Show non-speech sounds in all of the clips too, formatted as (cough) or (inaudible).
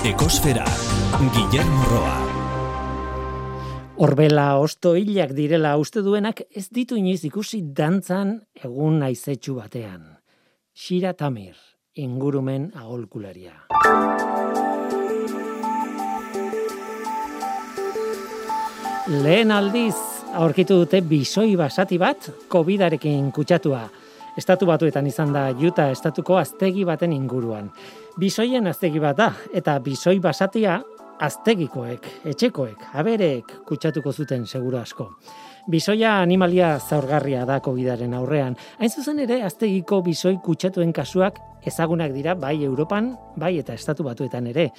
Ekosfera, Guillermo Roa. Orbela osto hilak direla uste duenak ez ditu inoiz ikusi dantzan egun naizetsu batean. Shira Tamir, ingurumen agolkularia. Lehen aldiz aurkitu dute bisoi basati bat COVID-arekin kutsatua. Estatu batuetan izan da Juta estatuko aztegi baten inguruan. Bisoien aztegi bat da, eta bisoi basatia aztegikoek, etxekoek, abereek kutsatuko zuten seguro asko. Bisoia animalia zaurgarria da COVIDaren aurrean. Hain zuzen ere, aztegiko bisoi kutsatuen kasuak ezagunak dira bai Europan, bai eta estatu batuetan ere.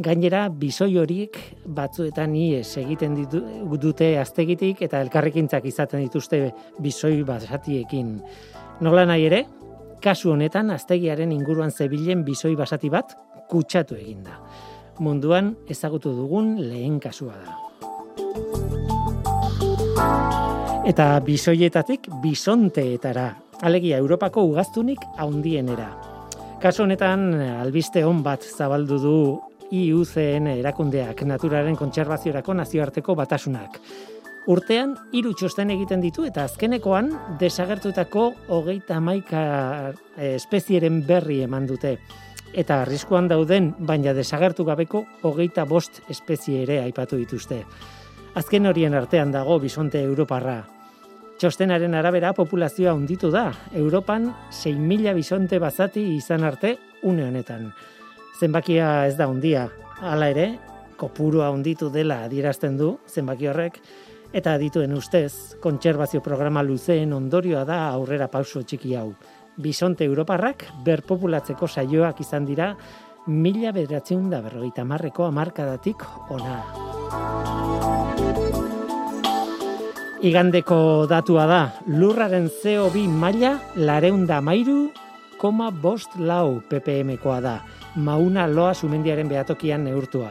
Gainera, bisoi horiek batzuetan ies egiten ditu, dute aztegitik eta elkarrekintzak izaten dituzte bisoi basatiekin. Nola nahi ere, kasu honetan aztegiaren inguruan zebilen bizoi basati bat kutsatu eginda. Munduan ezagutu dugun lehen kasua da. Eta bisoietatik bisonteetara, alegia Europako ugaztunik haundienera. Kasu honetan albiste hon bat zabaldu du IUCN erakundeak naturaren kontserbaziorako nazioarteko batasunak. Urtean, hiru txosten egiten ditu eta azkenekoan desagertutako hogeita hamaika eh, espezieren berri eman dute. Eta arriskuan dauden, baina desagertu gabeko hogeita bost espezie ere aipatu dituzte. Azken horien artean dago bisonte Europarra. Txostenaren arabera populazioa unditu da. Europan 6.000 bisonte bazati izan arte une honetan. Zenbakia ez da undia. Hala ere, kopurua unditu dela adierazten du zenbaki horrek, Eta dituen ustez, kontserbazio programa luzeen ondorioa da aurrera pauso txiki hau. Bisonte Europarrak berpopulatzeko saioak izan dira mila bederatzen da berrogeita marreko amarkadatik ona. Igandeko datua da, lurraren CO2 maila lareunda mairu, koma bost lau ppmkoa da. Mauna loa sumendiaren behatokian neurtua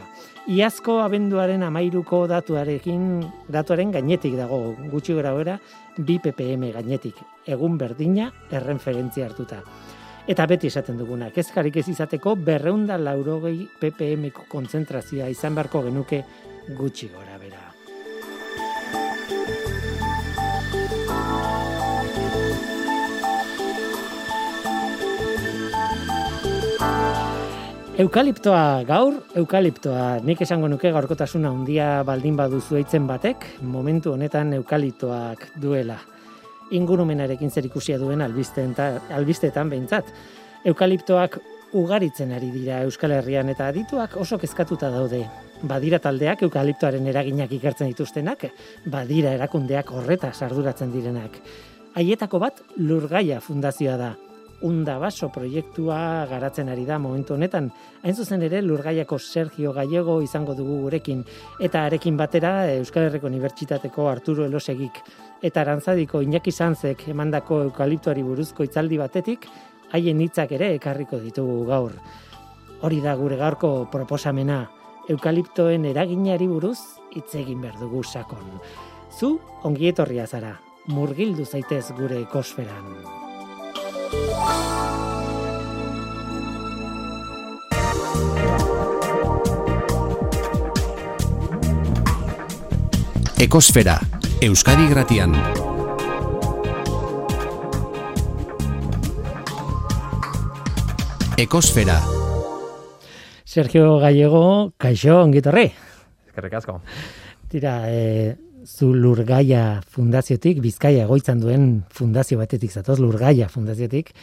iazko abenduaren amairuko datuarekin, datuaren gainetik dago, gutxi gora, bi ppm gainetik, egun berdina errenferentzia hartuta. Eta beti esaten duguna, kezkarik ez izateko berreunda laurogei ppm kontzentrazioa izan beharko genuke gutxi gora bera. Eukaliptoa gaur, eukaliptoa, nik esango nuke gaurkotasuna handia baldin baduzu eitzen batek, momentu honetan eukaliptoak duela. Ingurumenarekin zer ikusia duen albisteetan behintzat. Eukaliptoak ugaritzen ari dira Euskal Herrian eta adituak oso kezkatuta daude. Badira taldeak eukaliptoaren eraginak ikertzen dituztenak, badira erakundeak horreta sarduratzen direnak. Haietako bat Lurgaia Fundazioa da unda baso proiektua garatzen ari da momentu honetan. Hain zuzen ere Lurgaiako Sergio Gallego izango dugu gurekin eta arekin batera Euskal Herriko Unibertsitateko Arturo Elosegik eta Arantzadiko Iñaki Sanzek emandako eukaliptoari buruzko itzaldi batetik haien hitzak ere ekarriko ditugu gaur. Hori da gure gaurko proposamena, eukaliptoen eraginari buruz hitz egin behar dugu sakon. Zu ongietorria zara, murgildu zaitez gure ekosferan. Ekosfera, Euskadi Gratian. Ekosfera. Sergio Gallego, kaixo, ongitorre. Eskerrik asko. Tira, eh, zu Lurgaia fundaziotik, Bizkaia egoitzan duen fundazio batetik zatoz, Lurgaia fundaziotik,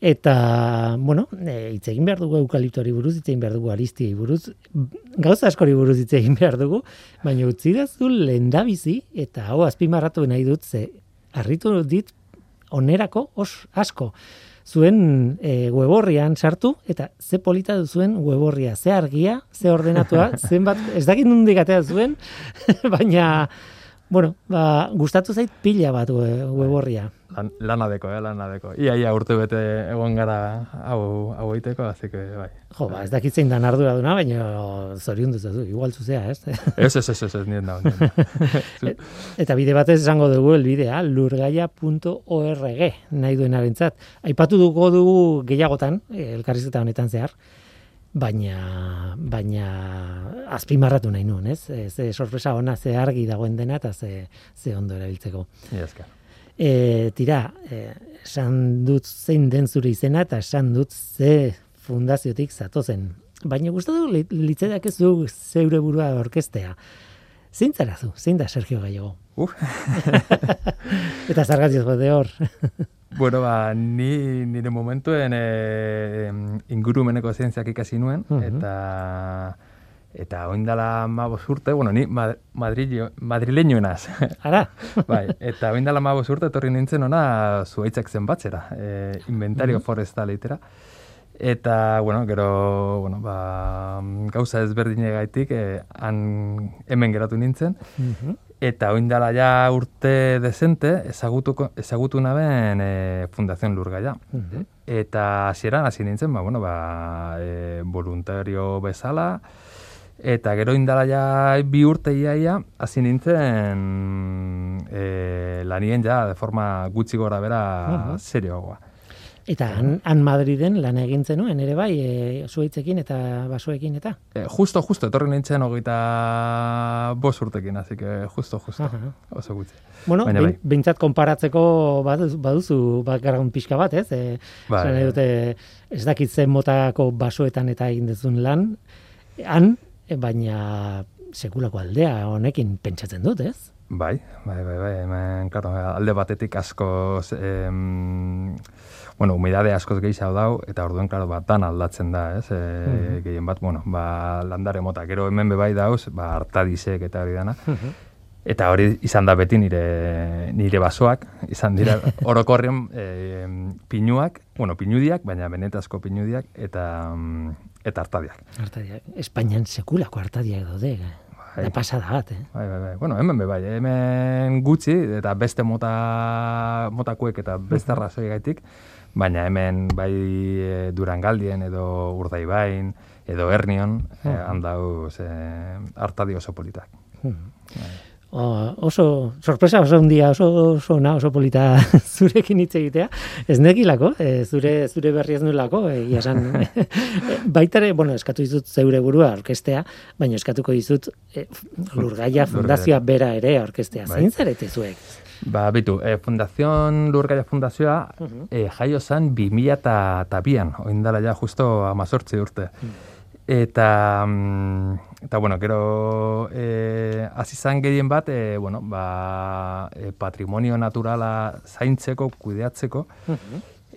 eta, bueno, e, hitz egin behar dugu eukaliptori buruz, hitz egin behar dugu aristiei buruz, gauza askori buruz hitz egin behar dugu, baina utzi da zu lendabizi, eta hau azpimarratu nahi dut, ze, arritu dit, onerako os asko. Zuen e, weborrian sartu, eta ze polita du zuen weborria, ze argia, ze ordenatua, (laughs) zenbat, ez dakit nundik atea zuen, (laughs) baina, bueno, ba, gustatu zait pila bat weborria lan, lana deko, eh, lana deko. Ia, ia, urte bete egon gara hau, hau eiteko, azik, bai. Jo, ba, ez dakit zein dan ardura duna, baina zorion dut, igual zuzea, ez? (laughs) Ez, ez, ez, ez, ez, nien da, (laughs) Eta bide batez esango dugu elbidea, lurgaia.org, nahi duen abentzat. Aipatu dugu dugu gehiagotan, elkarrizketa honetan zehar, baina baina azpimarratu nahi nuen, ez? E, ze sorpresa ona ze argi dagoen dena eta ze, ze ondo erabiltzeko. Iazka. E, tira, e, esan dut zein den zure izena eta esan dut ze fundaziotik zatozen. Baina gustatu litzedak ez du zeure burua orkestea. Zein zara zu? Zein da Sergio Gallego? Uf. (laughs) eta zargatioz de hor. (laughs) Bueno, ba, ni nire momentuen e, ingurumeneko zientziak ikasi nuen, Mhm. eta eta oindala mabos urte, bueno, ni Mad Madrillo, madrileñoenaz, (laughs) Ara? (laughs) bai, eta oindala mabos urte etorri nintzen ona zuaitzak zenbatzera, e, inventario Mhm. forestal itera. Eta, bueno, gero, bueno, ba, gauza ezberdinegaitik, e, han hemen geratu nintzen, Mhm. Eta oindala ja urte desente ezagutuko ezagutu naben e, Fundación Lurgaia. Mhm. Eta hasieran hasi nintzen, ba bueno, ba e, voluntario bezala eta gero indala bi urte iaia hasi nintzen e, lanien ja de forma gutxi gora bera serioagoa. Eta han, han Madriden lan egin zenuen ere bai, e, zuaitzekin eta basoekin eta. E, justo, justo, etorri nintzen hogeita bost urtekin, así que justo, justo, Aha. oso gutxi. Bueno, Baina bai. behintzat konparatzeko baduzu, baduzu background pixka bat, ez? E, Bai. dute, ez dakit zen motako basoetan eta egin dezun lan, han, baina sekulako aldea honekin pentsatzen dut, ez? Bai, bai, bai, bai, hemen, claro, alde batetik askoz, em, bueno, humidade askoz gehiago dau, eta orduen, claro, bat dan aldatzen da, ez, e, Mhm. gehien bat, bueno, ba, landare mota, gero hemen bebai dauz, ba, hartadisek eta hori dana, eta hori izan da beti nire, nire basoak, izan dira (laughs) orokorren e, pinuak, bueno, pinudiak, baina benetazko pinudiak, eta, mm, eta hartadiak. Artadiak. Espainian sekulako hartadiak daude. Bai. Da pasada bat, eh? Bai, bai, bai. Bueno, hemen bai, hemen gutxi eta beste mota motakuek eta beste arrazoi gaitik, baina hemen bai e, Durangaldien edo Urdaibain edo Hernion e, Mhm. handauz e, hartadi oso politak. Oso, sorpresa oso handia, oso, oso, na, oso polita (laughs) zurekin hitz egitea. Ez nekilako, e, zure, zure berri ez nulako, egia esan. (laughs) Baitare, bueno, eskatu dizut zeure burua orkestea, baina eskatuko dizut e, Lurgaia Fundazioa bera ere orkestea. Bai. Zein zarete zuek? Ba, bitu, e, Fundación Lurgaia Fundazioa Mhm. e, jaio zan 2000 eta bian, oindala ja justo amazortzi urte. Eta, mm, eta bueno, gero e, hasi zan gehien bat, e, bueno, ba, e, patrimonio naturala zaintzeko, kudeatzeko,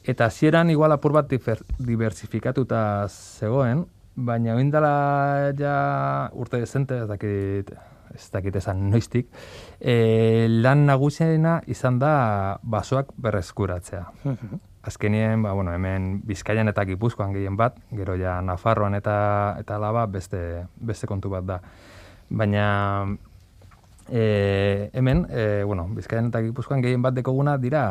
eta hasieran igual apur bat difer, diversifikatuta zegoen, baina oindala ja urte dezente, ez dakit, ez dakit esan noiztik, e, lan nagusiena izan da basoak berreskuratzea. Azkenien, ba, bueno, hemen Bizkaian eta Gipuzkoan gehien bat, gero ja Nafarroan eta eta laba beste, beste kontu bat da. Baina e, hemen, e, bueno, Bizkaian eta Gipuzkoan gehien bat dekoguna dira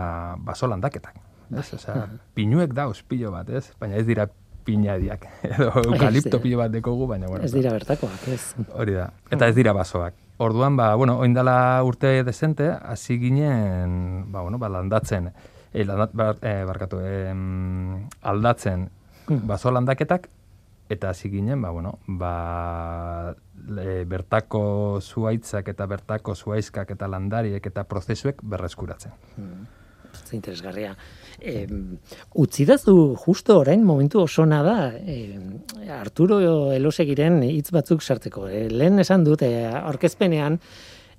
baso landaketak. Ez? Osea, pinuek dauz pilo bat, ez? Baina ez dira pinadiak, (laughs) edo eukalipto pilo bat dekogu, baina bueno. Ez dira bertakoak, ez? Hori da. Eta ez dira basoak. Orduan, ba, bueno, oindala urte desente, hasi ginen, ba, bueno, ba, landatzen, e, landat, bar, e, barkatu, em, aldatzen baso landaketak, eta hasi ginen, ba, bueno, ba, e, bertako zuaitzak eta bertako zuaizkak eta landariek eta prozesuek berreskuratzen. Ze interesgarria. E, utzi dazu justo orain momentu osona da e, Arturo Elosegiren hitz batzuk sartzeko. E, lehen esan dut e, aurkezpenean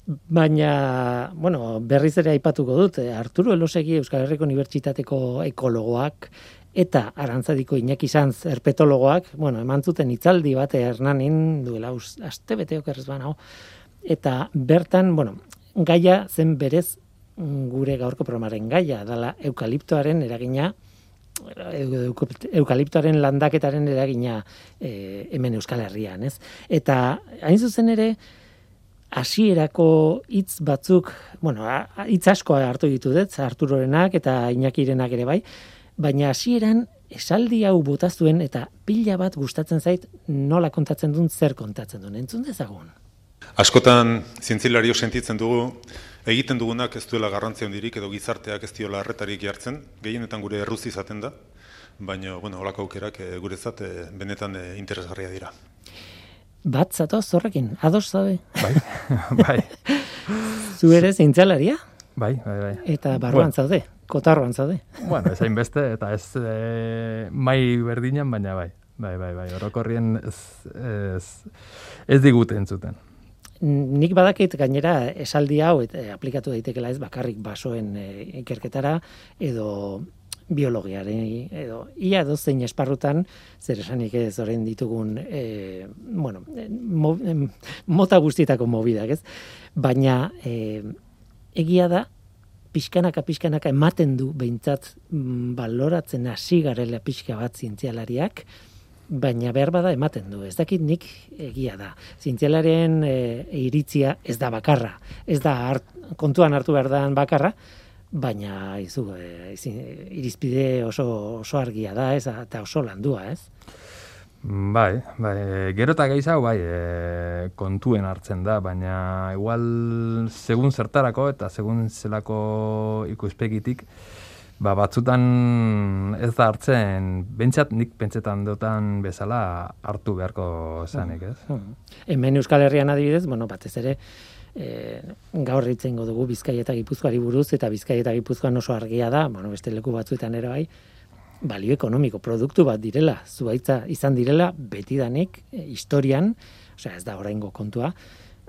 baina bueno, berriz ere aipatuko dut e, Arturo Elosegi Euskal Herriko Unibertsitateko ekologoak eta Arantzadiko Iñaki Sanz herpetologoak, bueno, eman zuten hitzaldi bat Hernanin duela us, aste bete okerrez banago. Eta bertan, bueno, gaia zen berez gure gaurko programaren gaia, dala eukaliptoaren eragina eu- eu- eukaliptoaren landaketaren eragina e, hemen Euskal Herrian, ez? Eta hain zuzen ere hasierako hitz batzuk, bueno, hitz asko hartu ditu dut, Arturorenak eta Iñakirenak ere bai, baina hasieran esaldi hau botazuen eta pila bat gustatzen zait nola kontatzen duen, zer kontatzen duen. Entzun dezagun. Askotan zientzilario sentitzen dugu, egiten dugunak ez duela garrantzia handirik edo gizarteak ez diola harretarik jartzen, gehienetan gure erruz izaten da, baina, bueno, holako aukerak e, guretzat e, benetan e, interesgarria dira. Bat zatoz horrekin, ados zaude? Bai, (laughs) bai. Zu ere zintzalaria? Bai, bai, bai. Eta barruan zaude, kotarroan zaude. Bueno, ez beste, eta ez e, mai berdinan, baina bai. Bai, bai, bai, orokorrien ez, ez, ez digute entzuten. Nik badakit gainera esaldi hau eta aplikatu daitekela ez bakarrik basoen e, ikerketara edo biologiaren edo ia dozein esparrutan zer esanik ez orain ditugun e, bueno, mo, mota guztietako mobidak, ez? Baina e, egia da pixkanaka pixkanaka ematen du behintzat mm, baloratzen hasi garela pixka bat zientzialariak, baina behar bada ematen du. Ez dakit nik egia da. Zientzialaren e, iritzia ez da bakarra. Ez da kontuan hartu behar da bakarra, baina izu, e, irizpide oso, oso argia da, ez, eta oso landua, ez? Bai, bai, gero eta gehiago, bai, e, kontuen hartzen da, baina igual segun zertarako eta segun zelako ikuspegitik, ba, batzutan ez da hartzen, bentsat nik pentsetan dutan bezala hartu beharko zanik, ez? Hmm. Hemen Euskal Herrian adibidez, bueno, batez ere, e, gaur ritzen dugu Bizkaia eta Gipuzkoari buruz eta Bizkaia eta Gipuzkoan oso argia da, bueno, beste leku batzuetan ere bai, balio ekonomiko produktu bat direla, zuaitza izan direla betidanik e, historian, osea ez da oraingo kontua,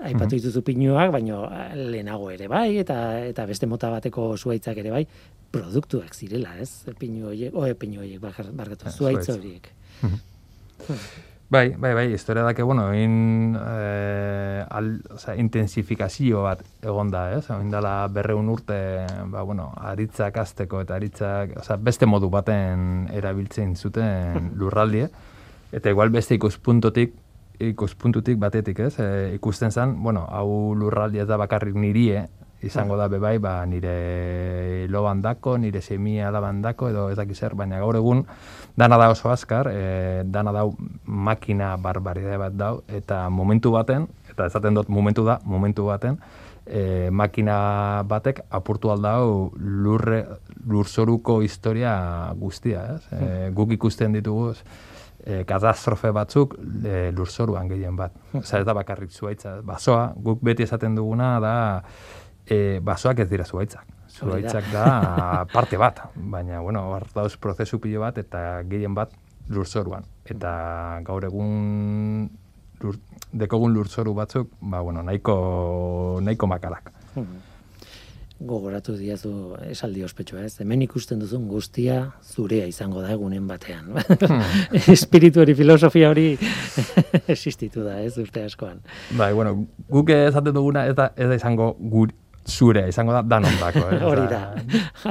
aipatu mhm. dituzu pinuak, baino lehenago ere bai eta eta beste mota bateko zuaitzak ere bai, produktuak zirela, ez? Pinu horiek, oe pinu horiek barkatu, ah, zuaitza horiek. Bai, bai, bai, historia dake, bueno, in, eh, al, o sea, intensifikazio bat egon da, eh? Osa, indala berreun urte, ba, bueno, aritzak azteko eta aritzak, o sea, beste modu baten erabiltzen zuten (laughs) lurraldie, eta igual beste ikuspuntotik, ikuspuntutik batetik, ez? E, ikusten zen, bueno, hau lurraldia da bakarrik nirie, izango da bebai, ba, nire lo bandako, nire semia da bandako, edo ez dakiz zer, baina gaur egun, dana da oso azkar, e, dana da makina barbaridade bat dau, eta momentu baten, eta ezaten dut momentu da, momentu baten, e, makina batek apurtu aldau lurre, lurzoruko historia guztia, ez? E, guk ikusten ditugu, e, katastrofe batzuk e, lurzoruan gehien bat. Osa ez da bakarrik zuaitza. Basoa, guk beti esaten duguna da, e, basoak ez dira zuaitzak. Zuaitzak da parte bat, baina, bueno, hartauz prozesu pilo bat eta gehien bat lurzoruan. Eta gaur egun lur, dekogun lurzoru batzuk, ba, bueno, nahiko, nahiko makarak. Hmm. Gogoratu diazu esaldi ospetsua ez. Hemen ikusten duzun guztia zurea izango da egunen batean. Hmm. (laughs) Espiritu hori, filosofia hori (laughs) existitu da ez urte askoan. Bai, bueno, guk ezaten duguna ez da, ez da izango guri, zure, izango da danon dako. Eh? (laughs) Hori da,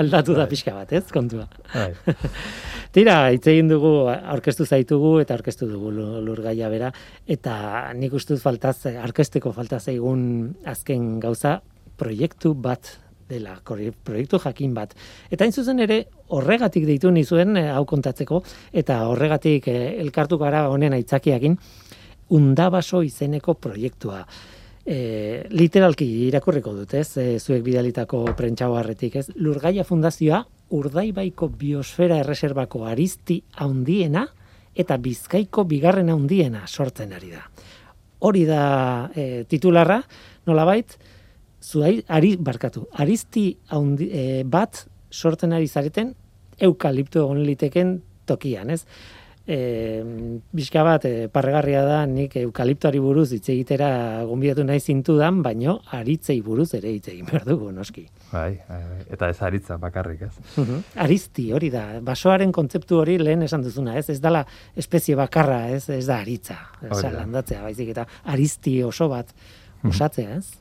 aldatu da bai. pixka bat, ez, kontua. Bai. (laughs) Tira, hitz egin dugu, aurkeztu zaitugu eta aurkeztu dugu lurgaia bera, eta nik ustuz faltaz, aurkezteko falta zaigun azken gauza, proiektu bat dela, proiektu jakin bat. Eta hain zuzen ere, horregatik deitu nizuen eh, hau kontatzeko, eta horregatik eh, elkartu gara honen aitzakiakin, undabaso izeneko proiektua e, literalki irakurriko dut, ez, e, zuek bidalitako prentxauarretik, ez, Lurgaia Fundazioa, Urdaibaiko Biosfera Erreserbako Aristi haundiena eta Bizkaiko Bigarren haundiena sortzen ari da. Hori da e, titularra, nolabait, zuai, ari, barkatu, Aristi haundi, e, bat sortzen ari zareten, eukalipto egon liteken tokian, ez? E, bizka bat e, parregarria da nik eukaliptoari buruz hitz egitera gonbidatu nahi zintudan, baino aritzei buruz ere hitz egin behar dugu, noski. Bai, bai, bai. eta ez aritza bakarrik, ez? Uh Arizti, hori da. Basoaren kontzeptu hori lehen esan duzuna, ez? Ez dala espezie bakarra, ez? Ez da aritza. Ez landatzea, baizik eta arizti oso bat osatzea, ez?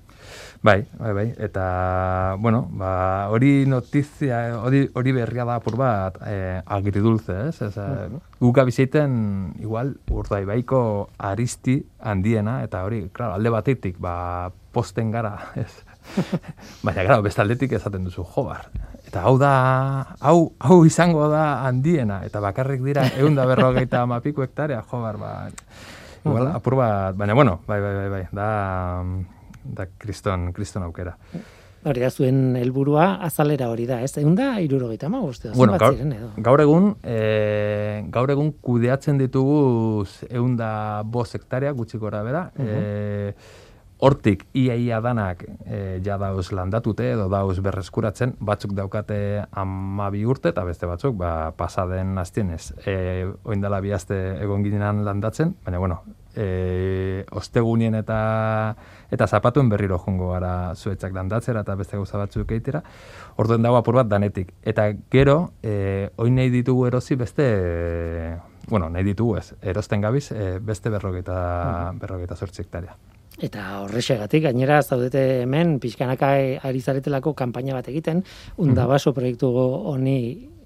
Bai, bai, bai, eta, bueno, ba, hori notizia, hori, hori berria da apur bat, eh, agridulze, ez? ez Guka bizeiten, igual, urdai baiko aristi handiena, eta hori, claro, alde batetik, ba, posten gara, ez? (laughs) Baina, gara, bestaldetik ezaten duzu, jobar. Eta hau da, hau, hau izango da handiena, eta bakarrik dira, egun da berrogeita amapiko hektarea, jobar, ba, igual, apur bat, baina, bueno, bai, bai, bai, bai, da, da kriston, kriston aukera. Hori da zuen helburua azalera hori da, ez? Egun da, irurogeita ma, uste, Bueno, gaur, ziren edo. gaur egun, e, gaur egun kudeatzen ditugu egun da bost hektaria gutxi gora bera. e, hortik ia ia danak e, ja dauz landatute edo dauz berreskuratzen, batzuk daukate amabi urte eta beste batzuk ba, pasaden aztienez. E, oindala bi aste egon ginean landatzen, baina bueno, e, ostegunien eta eta zapatuen berriro jongo gara zuetzak landatzera eta beste gauza batzuk eitera. Orduen dago apur bat danetik. Eta gero, e, oin nahi ditugu erosi beste, e, bueno, nahi ditugu ez, erosten gabiz, e, beste berrogeita, berrogeita zortzi hektaria. Eta horrexegatik, gainera zaudete hemen, pixkanaka ari zaretelako kanpaina bat egiten, undabaso proiektu honi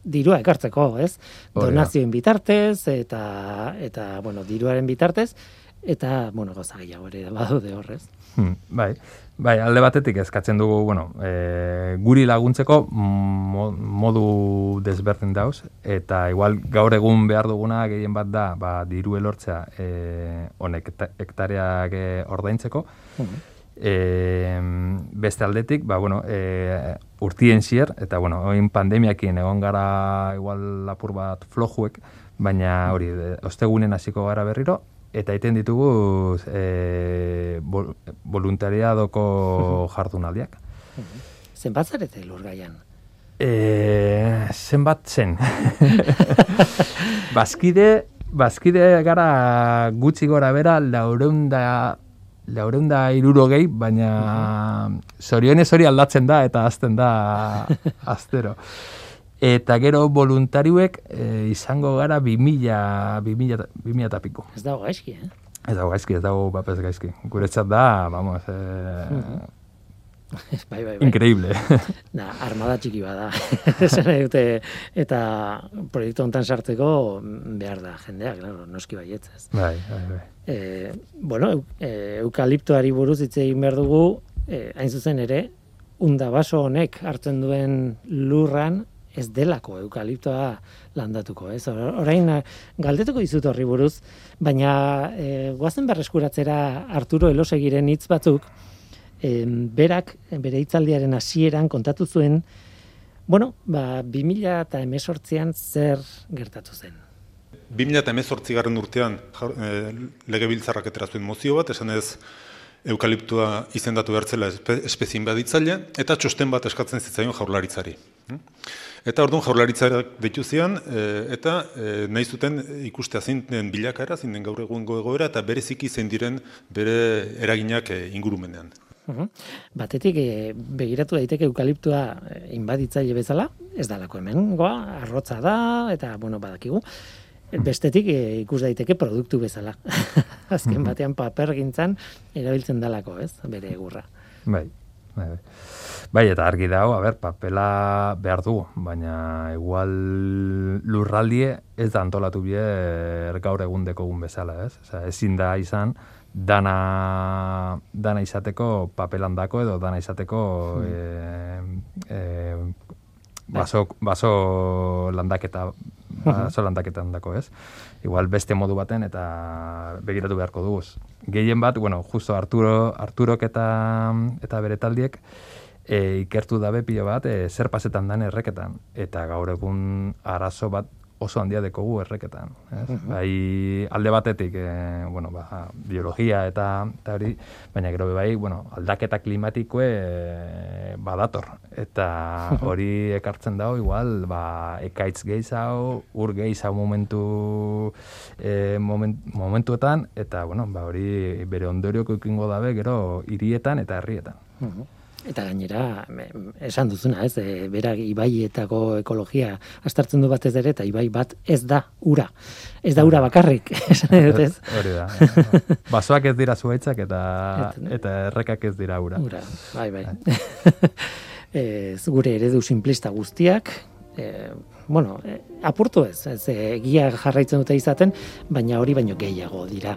dirua ekartzeko, ez? Donazioen bitartez, eta, eta bueno, diruaren bitartez, eta, bueno, gauza gehiago ere badaude horrez. Hmm, bai, bai, alde batetik eskatzen dugu, bueno, e, guri laguntzeko mo, modu desberdin dauz, eta igual gaur egun behar duguna gehien bat da, ba, diru elortzea e, honek hekta- hektareak e, ordaintzeko, E, beste aldetik, ba, bueno, e, urtien zier, eta bueno, oin pandemiakin egon gara igual lapur bat flojuek, baina hori, ostegunen hasiko gara berriro, eta iten ditugu e, vol, voluntariadoko jardunaldiak. Zenbat zarete lurgaian? E, zenbat zen? (laughs) bazkide, bazkide gara gutxi gora bera laureunda laureunda iruro gehi, baina zorionez hori aldatzen da eta azten da (laughs) aztero. Eta gero voluntarioek e, izango gara 2000, 2000, 2000 eta piku. Ez dago gaizki, eh? Ez dago gaizki, ez dago papez gaizki. Guretzat da, vamos, e, (laughs) bai, bai, bai. increíble. (laughs) Da, armada txiki bada. (laughs) Esan dute, eta proiektu hontan sartzeko behar da jendea, claro, noski baietzez. bai, bai, bai. E, bueno, e, eukaliptoari buruz hitz egin behar dugu, e, hain zuzen ere, undabaso honek hartzen duen lurran ez delako eukaliptoa landatuko, ez? Or- Orain eh, galdetuko dizut horri buruz, baina e, goazen berreskuratzera Arturo Elosegiren hitz batzuk, em, berak bere hitzaldiaren hasieran kontatu zuen, bueno, ba, 2000 eta emesortzian zer gertatu zen. 2018 garren urtean eh, legebiltzarrak atera zuen mozio bat, esan ez eukaliptua izendatu behartzela espe, espezien baditzaile, eta txosten bat eskatzen zitzaion jaurlaritzari. Hm? Eta orduan jaurlaritzak ditu zian, e, eta e, nahi zuten ikustea zein den bilakaera, zein den gaur egungo egoera, eta bereziki zein diren bere eraginak e, ingurumenean. Mhm. Batetik e, begiratu daiteke eukaliptua e, inbaditzaile bezala, ez dalako hemen, goa, arrotza da, eta, bueno, badakigu. Bestetik e, ikus daiteke produktu bezala. (laughs) Azken batean papergintzan erabiltzen dalako, ez, bere egurra. Bai, bai, bai. Bai, eta argi dago, a ber, papela behar dugu, baina igual lurraldie ez da antolatu bie gaur egun dekogun bezala, ez? Osea, ezin da izan dana, dana izateko papelandako edo dana izateko eh, eh, baso, baso landaketa baso landaketan dako, ez? Igual beste modu baten eta begiratu beharko dugu. Gehien bat, bueno, justo Arturo, Arturok eta, eta bere taldiek e, ikertu dabe pilo bat e, zer pasetan dan erreketan. Eta gaur egun arazo bat oso handia dekogu erreketan. Ez? Bai, alde batetik, e, bueno, ba, biologia eta, eta hori, baina gero bai, bueno, aldaketa klimatikoe e, badator. Eta (laughs) hori ekartzen dago, igual, ba, ekaitz gehiago, ur gehiago momentu, e, moment, momentuetan, eta, bueno, ba, hori bere ondorioko ikingo dabe, gero, hirietan eta herrietan. Mhm. Eta gainera, esan duzuna, ez, e, berak ibaietako ekologia astartzen du batez ere, eta ibai bat ez da ura. Ez da ura bakarrik, (laughs) esan dut ez. Hori da. Basoak ez dira zuaitzak eta, Et- eta errekak ez dira ura. Ura, bai, bai. (laughs) Ez, gure eredu simplista guztiak, e, bueno, e, apurtu ez, ez e, egia jarraitzen dute izaten, baina hori baino gehiago dira.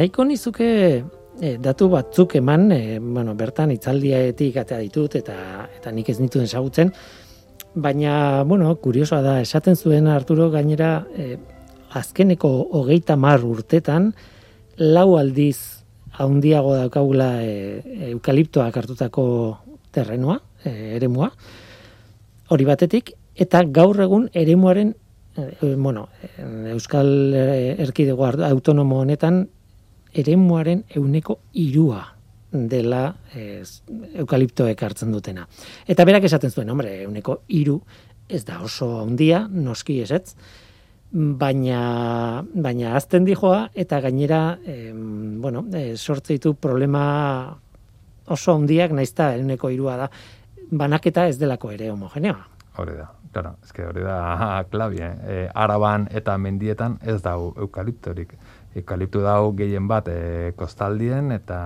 Nahiko nizuke e, datu batzuk eman, e, bueno, bertan itzaldiaetik atea ditut eta eta nik ez nituen ezagutzen, baina, bueno, kuriosoa da, esaten zuen Arturo gainera e, azkeneko hogeita mar urtetan, lau aldiz haundiago daukagula e, eukaliptoak hartutako terrenua, e, eremua, hori batetik, eta gaur egun eremuaren, e, bueno, Euskal Erkidego autonomo honetan, eremuaren euneko irua dela ez, eukaliptoek hartzen dutena. Eta berak esaten zuen, hombre, euneko iru ez da oso handia, noski ez ez, baina, baina azten dijoa eta gainera, em, bueno, e, sortze ditu problema oso handiak naizta euneko irua da, banaketa ez delako ere homogeneoa. Hori da, claro, eske hori da (laughs) klabi, eh? E, araban eta mendietan ez da eukaliptorik eukaliptu dau gehien bat e, kostaldien eta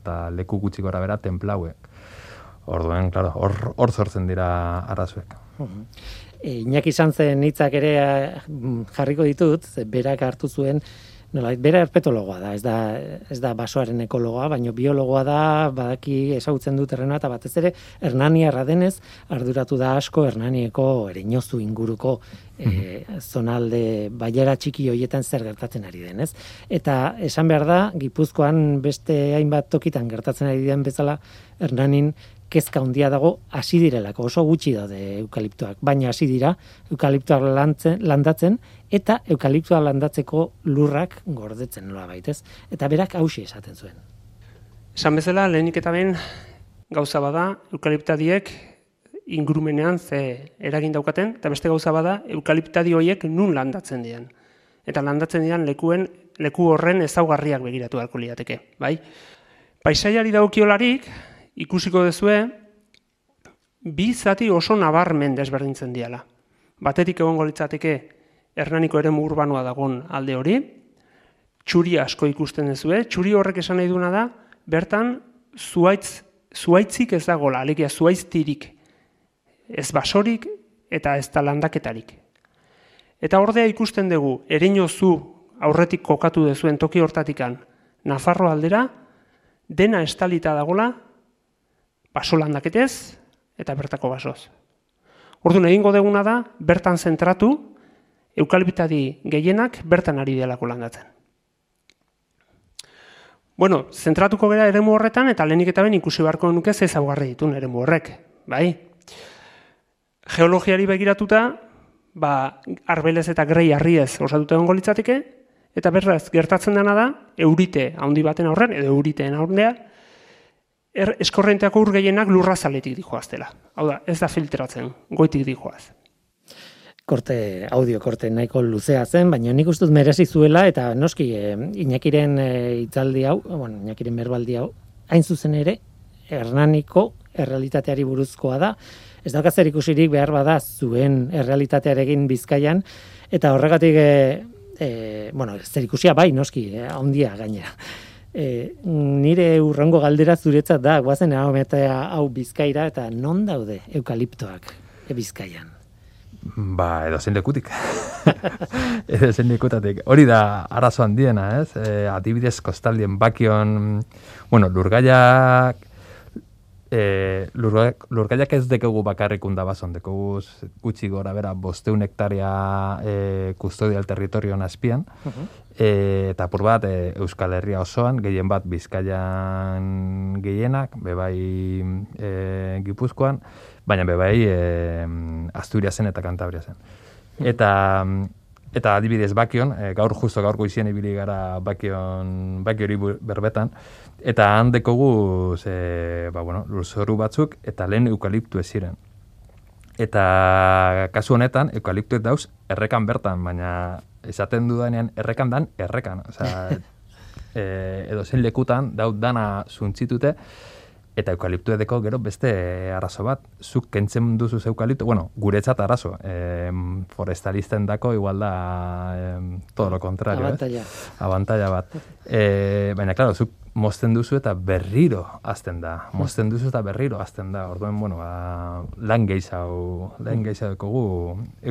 eta leku gutxi gora bera templauek. Orduen, claro, hor hor sortzen dira arazuek. E, Iñaki izan zen hitzak ere eh, jarriko ditut, berak hartu zuen Nola, bera erpetologoa da, ez da, ez da basoaren ekologoa, baino biologoa da, badaki ezagutzen du terrena, eta batez ere, Hernania erradenez, arduratu da asko Hernanieko erinozu inguruko e, zonalde baiera txiki hoietan zer gertatzen ari denez. Eta esan behar da, Gipuzkoan beste hainbat tokitan gertatzen ari den bezala, Hernanin kezka handia dago hasi direlako oso gutxi daude eukaliptoak baina hasi dira eukaliptoak lantzen, landatzen eta eukaliptoa landatzeko lurrak gordetzen nola baitez eta berak hausi esaten zuen. Esan bezala lehenik eta ben gauza bada eukaliptadiek ingurumenean ze eragin daukaten eta beste gauza bada eukaliptadi horiek nun landatzen dian eta landatzen dian lekuen leku horren ezaugarriak begiratu ahalko liateke bai? Paisaiari daukiolarik, ikusiko dezue, bi zati oso nabarmen desberdintzen diala. Batetik egongo litzateke Hernaniko ere urbanoa dagon alde hori, txuri asko ikusten dezue, txuri horrek esan nahi duna da, bertan zuaitz, zuaitzik ez dagola, alegia zuaiztirik, ez basorik eta ez talandaketarik. Eta ordea ikusten dugu, ereino zu aurretik kokatu dezuen toki hortatikan, Nafarro aldera, dena estalita dagola, baso landaketez eta bertako basoz. Orduan egingo deguna da, bertan zentratu, eukaliptadi gehienak bertan ari delako landatzen. Bueno, zentratuko gara eremu horretan, eta lehenik eta ben ikusi beharko nuke ze zaugarri ditu eremu horrek. Bai? Geologiari begiratuta, ba, arbelez eta grei harriez osatuta egon litzateke, eta berraz gertatzen dena da, eurite handi baten aurren, edo euriteen aurrendea, er, eskorrenteako ur gehienak lurra zaletik dijoaztela. Hau da, ez da filtratzen, goitik dijoaz. Korte, audio korte nahiko luzea zen, baina nik ustuz merezi zuela, eta noski, e, Iñakiren e, itzaldi hau, bueno, Iñakiren berbaldi hau, hain zuzen ere, Hernaniko errealitateari buruzkoa da, ez dauka zer ikusirik behar bada zuen errealitatearekin bizkaian, eta horregatik, e, e, bueno, zer ikusia bai, noski, e, ondia gainera e, nire urrengo galdera zuretzat da, guazen hau hau bizkaira eta non daude eukaliptoak e bizkaian? Ba, edo zen lekutik. (laughs) edo zen lekutatik. Hori da arazo handiena, ez? E, adibidez, kostaldien bakion, bueno, lurgaiak E, lurgaiak ez dekegu bakarrik undabazon, dekegu gutxi gora bera bosteun hektaria e, kustodial territorion azpian, uh e, eta apur bat e, Euskal Herria osoan, gehien bat Bizkaian gehienak, bebai e, Gipuzkoan, baina bebai e, Asturiasen eta Cantabriasen. Eta eta adibidez bakion, e, gaur justo gaur goizien ibili gara bakion, baki hori berbetan, eta handeko guz, e, ba, bueno, lurzoru batzuk, eta lehen eukaliptu ziren. Eta kasu honetan, eukaliptu ez dauz errekan bertan, baina esaten dudanean errekan dan errekan. Osea, (laughs) e, edo zen lekutan, daut dana zuntzitute, Eta eukaliptu edeko gero beste arazo bat. Zuk kentzen duzu eukaliptu, bueno, guretzat arazo. E, forestalisten dako igual da e, todo lo contrario. Abantalla. Abantalla bat. E, baina, klaro, zuk mozten duzu eta berriro azten da. Mozten duzu eta berriro azten da. Orduen, bueno, ba, lan gehiago, lan gehiago dugu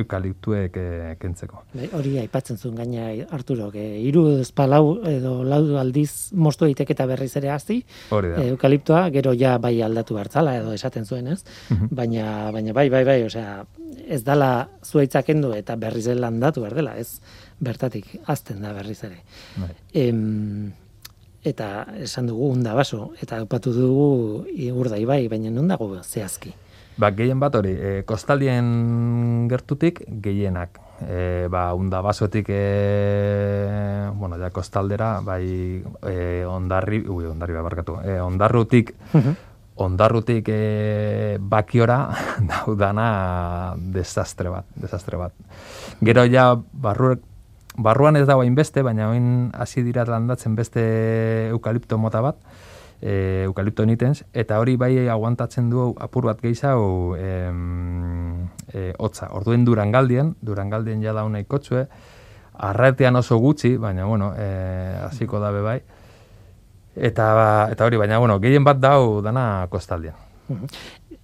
eukaliptuek e, kentzeko. Bai, hori aipatzen zuen gaina Arturo, que hiru espalau edo lau aldiz moztu daiteke eta berriz ere hasi. Hori da. Eukaliptoa gero ja bai aldatu hartzala edo esaten zuen, ez? Mhm. Baina baina bai bai bai, osea, ez dala zuaitzak kendu eta berriz landatu behar dela, ez? Bertatik azten da berriz ere. Bai. Em, eta esan dugu unda baso, eta opatu dugu igurda ibai, baina non dago zehazki. Ba, gehien bat hori, e, kostaldien gertutik gehienak. E, ba, unda basotik, e, bueno, ja kostaldera, bai, e, ondarri, ui, ondarri bai barkatu, e, ondarrutik, ondarrutik e, bakiora (laughs) daudana desastre bat, desastre bat. Gero ja barru, barruan ez dago hainbeste, baina oin hasi dira landatzen beste eukalipto mota bat, e, eukalipto nitens, eta hori bai aguantatzen du apur bat gehiago em, e, hotza. Orduen durangaldien, durangaldien ja dauna ikotzue, arratean oso gutxi, baina bueno, e, hasiko dabe bai. Eta, eta hori, baina bueno, gehien bat dau dana kostaldien.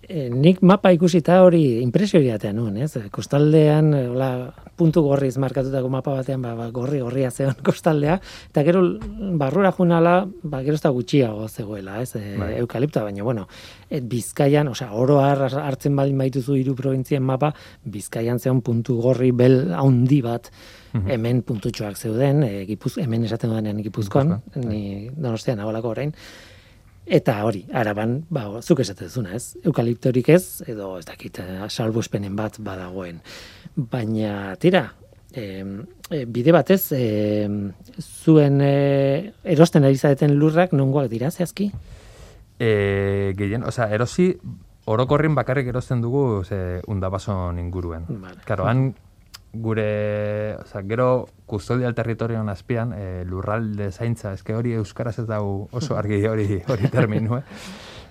E, nik mapa ikusita hori impresio iratean nuen, ez? Kostaldean, eh, hola, puntu gorriz markatutako mapa batean, ba, ba, gorri gorria zegoen (laughs) kostaldea, eta gero barrura junala, ba, gero ez da gutxiago zegoela, ez? E, Bai. eukaliptoa, baina, bueno, et bizkaian, osea, oro har hartzen baldin baituzu hiru probintzien mapa, bizkaian zeon puntu gorri bel haundi bat, hemen puntutxoak zeuden, e, gipuz, hemen esaten dudanean gipuzkoan, Gipuzkoan, ni donostian nagoelako orain, Eta hori, araban, ba, zuk esaten duzuna, ez? Eukaliptorik ez, edo ez dakit, eh, salbuespenen bat badagoen. Baina, tira, e, bide batez, e, zuen e, erosten ari zareten lurrak nongoak dira, zehazki? E, gehien, osea, erosi orokorrin bakarrik erosten dugu ze undabason inguruen. Vale. Claro, han gure, osea, gero kustodial territorioan azpian, e, lurralde zaintza, eske hori euskaraz ez dau oso (laughs) argi hori hori terminu, eh?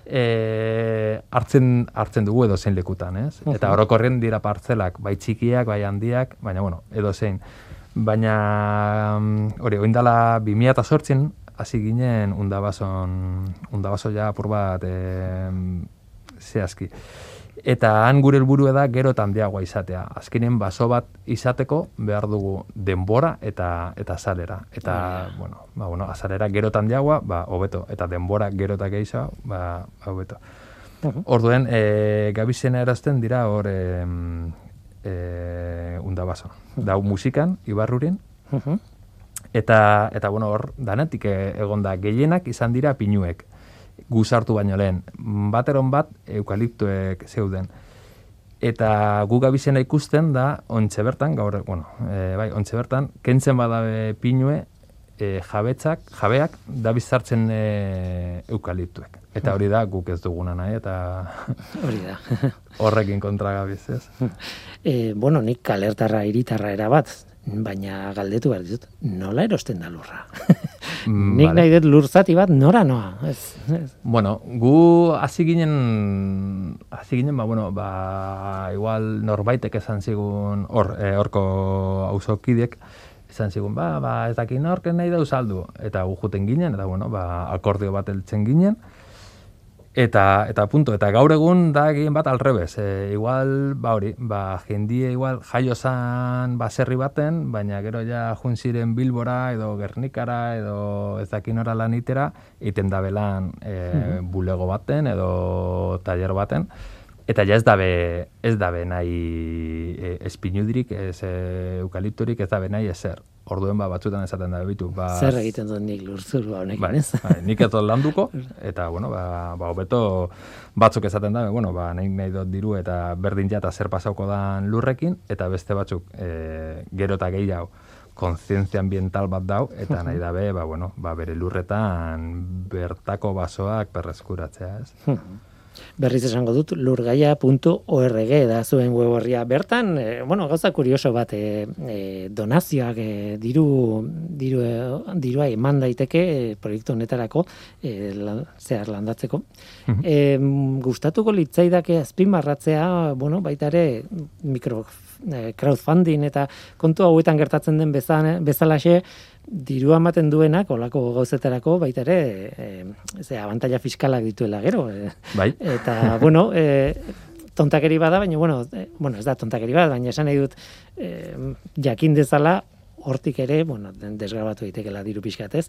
E, hartzen hartzen dugu edo zein lekutan, ez? Eta orokorren dira partzelak, bai txikiak, bai handiak, baina bueno, edo zein. Baina mm, hori, oindala 2008 hasi ginen undabason undabaso ja apur bat e, zehazki. Eta han gure helburua da gero eta handiagoa izatea. Azkenen baso bat izateko behar dugu denbora eta eta salera. Eta, bueno, ba, bueno, azalera gero eta handiagoa, ba, hobeto. Eta denbora gero eta gehiago, ba, ba, hobeto. Orduen, e, gabizena erazten dira hor e, e, undabaso. Dau musikan, ibarrurin, Mhm. Eta, eta bueno, hor, danetik e- egon da, gehienak izan dira pinuek, guzartu baino lehen. Bateron bat, eukaliptoek zeuden. Eta gu gabizena ikusten da, ontxe bertan, gaur, bueno, e, bai, ontxe bertan, kentzen badabe pinue, e, jabetzak, jabeak, da bizartzen e, eukaliptuek. Eta hori da, guk ez duguna nahi, eta (laughs) Hori da. horrekin kontra gabiz, ez? (laughs) e, bueno, nik kalertarra, hiritarra era bat, baina galdetu behar ditut, nola erosten da lurra? Mm, (laughs) nik vale. nahi dut lur zati bat, nora noa? Ez, ez. Bueno, gu hasi ginen, hasi ginen, ba, bueno, ba, igual norbaitek esan zigun, hor, eh, horko auzokidek, esan zigun, ba, ba, ez dakit nork nahi da saldu. Eta gu juten ginen, eta bueno, ba, akordio bat eltzen ginen, Eta, eta punto, eta gaur egun da gehien bat alrebez. E, igual, ba hori, ba, jendie igual jaio zan baserri baten, baina gero ja ziren Bilbora edo Gernikara edo ez dakinora lanitera, iten da belan e, bulego baten edo taller baten. Eta ja ez dabe, ez dabe nahi e, espinudirik, ez e, eukalipturik, ez dabe nahi ezer. Orduen ba, batzutan esaten dabe bitu. Ba, Zer egiten dut nik lurzuru honekin, Bai, ez? bai, nik ez dut landuko, (laughs) eta, bueno, ba, ba, hobeto batzuk esaten da, bueno, ba, nahi, nahi dut diru eta berdin jata zer pasauko dan lurrekin, eta beste batzuk e, gero eta gehiago kontzientzia ambiental bat dau, eta nahi dabe, ba, bueno, ba, bere lurretan bertako basoak perreskuratzea, ez? Berriz esango dut, lurgaia.org da zuen web horria. Bertan, e, bueno, gauza kurioso bat, e, e, donazioak, e, diru, diru, dirua eman daiteke e, proiektu honetarako, e, lan, zehar landatzeko. e, gustatuko litzaidake azpimarratzea, bueno, baita ere, mikro crowdfunding eta kontu hauetan gertatzen den bezan, bezalaxe, diru ematen duenak olako gauzetarako baita ere e, ze abantaila fiskalak dituela gero e, Bai. eta bueno e, tontakeri bada baina bueno e, bueno ez da tontakeri bada baina esan nahi dut e, jakin dezala hortik ere bueno desgrabatu daitekela diru pixkat ez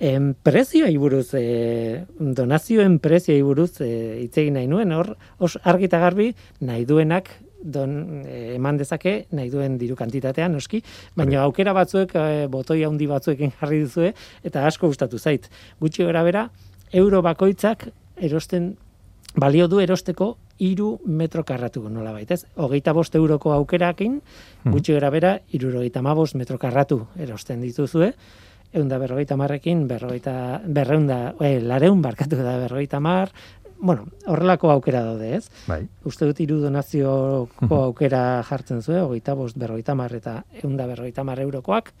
En prezioei buruz, e, donazioen prezioei buruz e, hitz egin nahi nuen, hor os argi eta garbi nahi duenak don, e, eman dezake nahi duen diru kantitatea noski, baina aukera batzuek e, botoi handi batzuekin jarri duzue eta asko gustatu zait. Gutxi gora bera, euro bakoitzak erosten balio du erosteko iru metro karratu nola baitez. Hogeita bost euroko aukerakin, gutxi gora bera, irurogeita bost metro karratu erosten dituzue, eunda berrogeita marrekin, berrogeita, berreunda, e, lareun barkatu da berrogeita mar, bueno, horrelako aukera daude, ez? Bai. Uste dut hiru donazioko aukera jartzen zuen, hogeita bost, berrogeita mar eta eunda berrogeita mar eurokoak,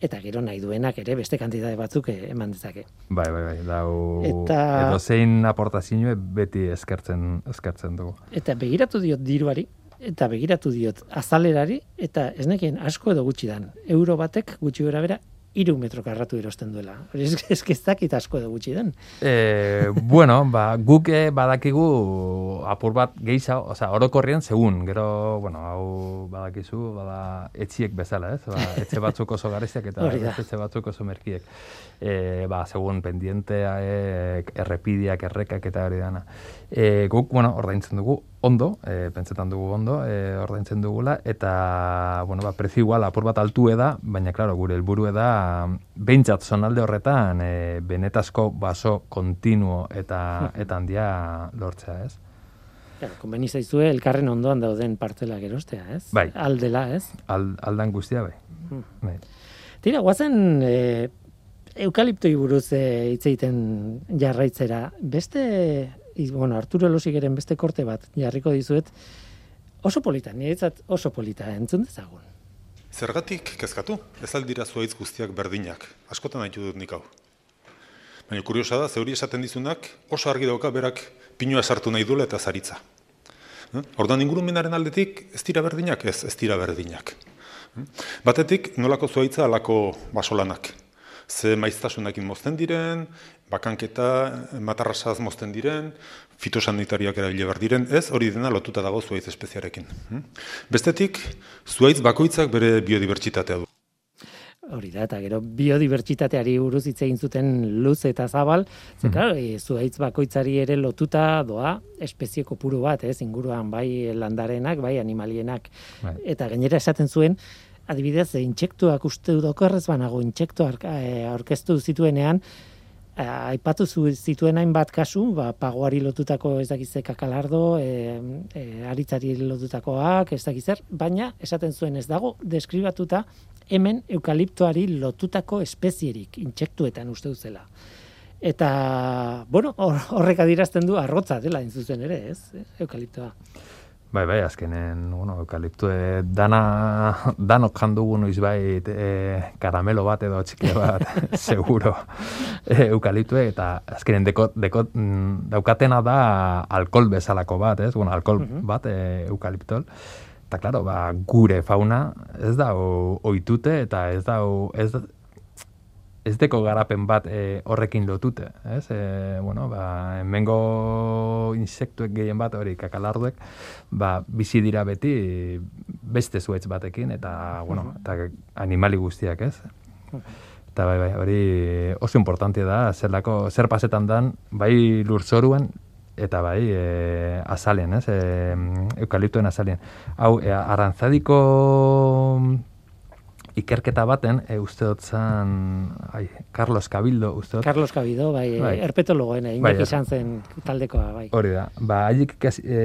eta gero nahi duenak ere beste kantitate batzuk eman dezake. Bai, bai, bai, dau Eta- edo zein aportazioe beti eskertzen eskertzen dugu. Eta begiratu diot diruari, eta begiratu diot azalerari, eta ez nekien asko edo gutxi dan. Euro batek gutxi gora bera, iru metro karratu erosten duela. Ez, ez, ez dakit asko edo gutxi den. E, bueno, ba, guk eh, badakigu apur bat gehiago, osea, orokorrien segun, gero, bueno, hau badakizu, bada etxiek bezala, ez? Ba, etxe batzuk oso garestiak eta etxe batzuk oso merkiek. E, ba, segun pendientea, e, errepidiak, errekak eta hori dana. E, guk, bueno, ordaintzen dugu ondo, e, pentsetan dugu ondo, e, ordaintzen dugula, eta, bueno, ba, prezio igual apur bat altu da, baina, klaro, gure helburu da, behintzat zonalde horretan, e, benetazko baso kontinuo eta, (laughs) eta handia lortzea, ez? Claro, konbeni zaizue elkarren ondoan dauden partelak erostea, ez? Bai. Aldela, ez? Al, aldan guztia, bai. Hmm. bai. Tira, guazen e, eukaliptoi buruz e, hitz egiten jarraitzera. Beste, bueno, Arturo Losigeren beste korte bat jarriko dizuet, oso polita, niretzat oso polita, entzun dezagun. Zergatik kezkatu, ez aldira zuaitz guztiak berdinak. Askotan haitu dut nik hau. Baina kuriosa da, ze hori esaten dizunak oso argi dauka berak pinua sartu nahi duela eta zaritza. Eh? Ordan ingurumenaren aldetik ez dira berdinak, ez, ez dira berdinak. Eh? Batetik nolako zuaitza alako basolanak. Ze maiztasunakin mozten diren, bakanketa, matarrasaz mozten diren, fitosanitariak erabile behar diren, ez hori dena lotuta dago zuaitz espeziarekin. hm? Bestetik, zuaitz bakoitzak bere biodibertsitatea du. Hori da, eta gero biodibertsitateari buruz hitz egin zuten luz eta zabal, ze Mhm. claro, e, zuhaitz bakoitzari ere lotuta doa espezie kopuru bat, ez, inguruan bai landarenak, bai animalienak. Bai. Eta gainera esaten zuen, adibidez, e, intsektuak uste dut okerrez banago, intsektuak e, aurkeztu zituenean, e, aipatu zu, zituen hainbat kasu, ba, pagoari lotutako ez dakize kakalardo, e, e, aritzari lotutakoak, ez dakizer, baina esaten zuen ez dago deskribatuta hemen eukaliptoari lotutako espezierik, intsektuetan uste dut zela. Eta, bueno, hor- horrek adierazten du arrotza dela in zuzen ere, ez? Eukaliptoa. Bai, bai, azkenen, bueno, eukaliptue dana, (laughs) danok jandugu noizbait e, karamelo bat edo txiki bat, (laughs) seguro, (laughs) e, eukaliptue, eta azkenen deko, deko, mm, daukatena da alkohol bezalako bat, ez? Bueno, alkohol bat, e, eukaliptol. Eta, klaro, ba, gure fauna ez da o, oitute, eta ez da, o, ez, ez deko garapen bat e, horrekin lotute, ez? E, bueno, ba, hemengo insektuek gehien bat, hori kakalarduek, ba, bizi dira beti beste zuetz batekin, eta, bueno, eta animali guztiak, ez? Eta bai, bai, hori oso importante da, zelako, zer pasetan dan, bai lurzoruen, eta bai e, azalen, ez? E, eukaliptuen azalen. Hau, e, arantzadiko ikerketa baten, e, uste dut zan, ai, Carlos Cabildo, uste dut, Carlos Cabido, bai, Bai. erpetologoen, egin Bai, izan zen taldekoa, bai. Hori da. Ba, haiek e,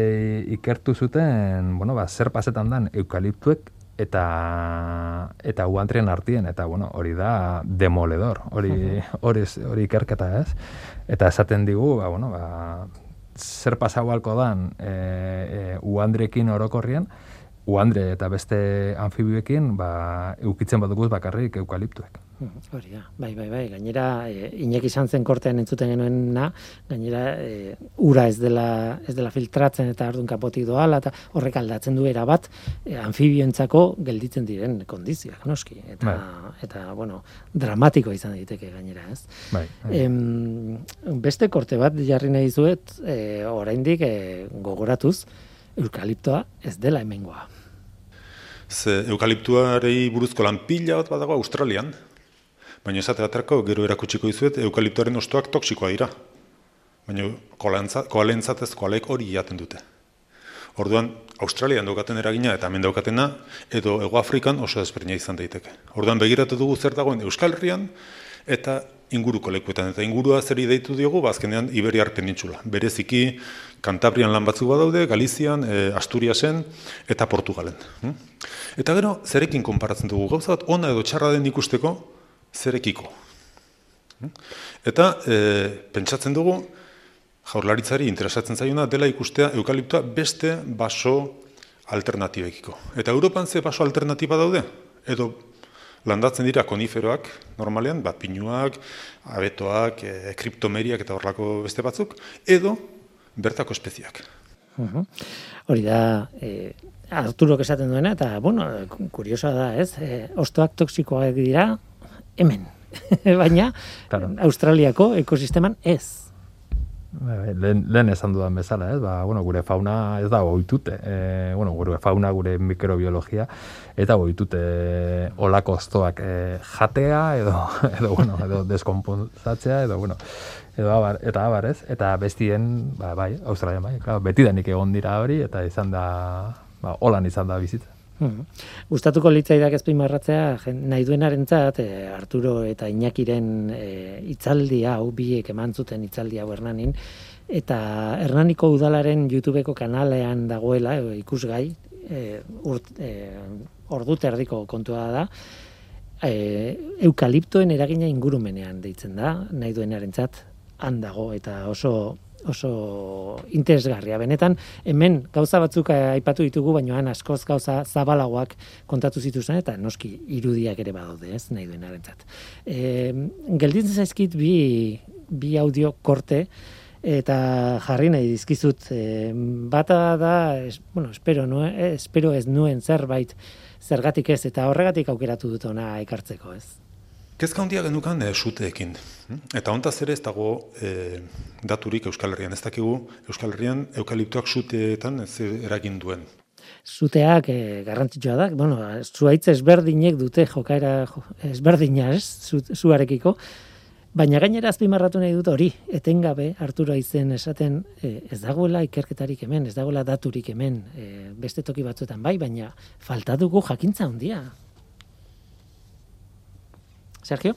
ikertu zuten, bueno, ba, zer pasetan dan eukaliptuek eta eta uantrien artien eta bueno, hori da demoledor. Hori hori hori ikerketa, ez? Eta esaten digu, ba, bueno, ba, zer pasau halko dan e, e, uandrekin orokorrien uandre eta beste anfibioekin, ba, eukitzen baduguz bakarrik eukaliptuek. Hori da, bai, bai, bai, gainera, e, inek izan zen kortean entzuten genuena, gainera, e, ura ez dela, ez dela filtratzen eta ardun kapotik doala, eta horrek aldatzen du erabat, e, anfibioentzako gelditzen diren kondizioak, noski, eta, Bai. eta, bueno, dramatiko izan daiteke gainera, ez? Bai, bai. Em, beste korte bat jarri nahi zuet, e, oraindik e, gogoratuz, eukaliptoa ez dela hemengoa. Ze eukaliptuarei buruzko lan pila bat badago Australian, baina esate baterako gero erakutsiko dizuet eukaliptuaren ostoak toksikoa dira. Baina koalentza- koalentzatez koalek hori jaten dute. Orduan, Australian daukaten eragina eta hemen daukatena, edo Ego Afrikan oso desberdina izan daiteke. Orduan, begiratu dugu zer dagoen Euskal Herrian eta inguruko lekuetan. Eta ingurua zeri deitu diogu, ba, azkenean Iberiar penintxula. Bereziki, Kantabrian lan batzuk badaude, Galizian, e, Asturiasen eta Portugalen. hm? Eta gero, zerekin konparatzen dugu gauza bat, ona edo txarra den ikusteko, zerekiko. Hm? Eta e, pentsatzen dugu, jaurlaritzari interesatzen zaiona dela ikustea eukaliptoa beste baso alternatibekiko. Eta Europan ze baso alternatiba daude? Edo landatzen dira koniferoak, normalean, ba, pinuak, abetoak, e, kriptomeriak eta horrelako beste batzuk, edo bertako espeziak. Mhm. Hori da, e, Arturok esaten duena, eta, bueno, kuriosoa da, ez? E, ostoak toksikoak dira, hemen. (laughs) Baina, Claro. Australiako ekosisteman ez. Bai, Lehen, lehen esan dudan bezala, ez? Ba, bueno, gure fauna ez da ohitute. E, bueno, gure fauna, gure mikrobiologia, eta ohitute olako oztoak e, jatea, edo, (laughs) edo, bueno, edo deskonponsatzea, edo, bueno, edo abar, eta abar, ez? Eta bestien, ba, bai, Australia, bai, claro, betidanik egon dira hori, eta izan da, ba, holan izan da bizitza. Mhm. Gustatuko litzaidak ezpimarratzea jen- nahi duenarentzat e, Arturo eta Iñakiren e, hitzaldi hau biek eman zuten hitzaldi hau Hernanin eta Hernaniko udalaren YouTubeko kanalean dagoela e, ikusgai e, urt, e, ordu terdiko kontua da e, eukaliptoen eragina ingurumenean deitzen da nahi duenarentzat han dago eta oso oso interesgarria. Benetan, hemen gauza batzuk aipatu ditugu, baina han askoz gauza zabalagoak kontatu zituzten, eta noski irudiak ere badaude, ez, nahi duenarentzat. E, gelditzen zaizkit bi, bi audio korte, eta jarri nahi dizkizut, e, bata da, es, bueno, espero, nue, eh, espero ez nuen zerbait zergatik ez, eta horregatik aukeratu dut ona ekartzeko, ez. Kezka handia genukan e, suteekin. hm? Eta hontaz ere ez dago e, daturik Euskal Herrian. Ez dakigu Euskal Herrian eukaliptoak suteetan ez eragin duen. Zuteak e, garrantzitsua da, bueno, zuaitz ezberdinek dute jokaera jo, ezberdina, ez, zu, zuarekiko, baina gainera azpimarratu nahi dut hori, etengabe Arturo izen esaten e, ez dagoela ikerketarik hemen, ez dagoela daturik hemen, e, beste toki batzuetan bai, baina falta dugu jakintza handia. Sergio?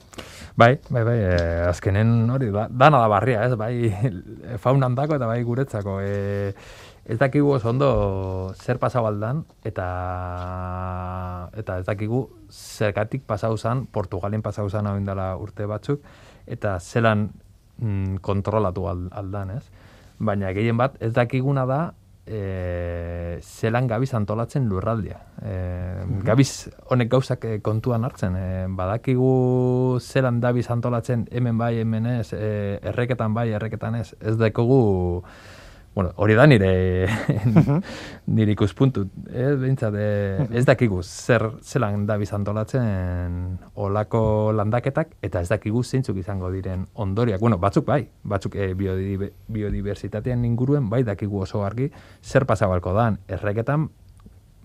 Bai, bai, bai, e, azkenen hori, da, dana da barria, ez, bai, (laughs) faunan dako eta bai guretzako. E, ez dakigu oso ondo zer pasau aldan, eta, eta ez dakigu zergatik pasau zan, Portugalen pasau zan hau indala urte batzuk, eta zelan mm, kontrolatu al- aldan, ez? Baina gehien bat, ez dakiguna da, e, zelan gabiz antolatzen lurraldia. E, Gabiz honek gauzak eh, kontuan hartzen. E, badakigu zelan dabiz antolatzen hemen bai, hemen ez, e, erreketan bai, erreketan ez. Ez dakogu, bueno, hori da nire, nire ikuspuntu. Ez, behintzat, e, ez dakigu zer zelan dabiz antolatzen olako landaketak, eta ez dakigu zeintzuk izango diren ondoriak. Bueno, batzuk bai, batzuk e, biodibe- biodiversitatean inguruen bai dakigu oso argi zer pasabalko dan. Erreketan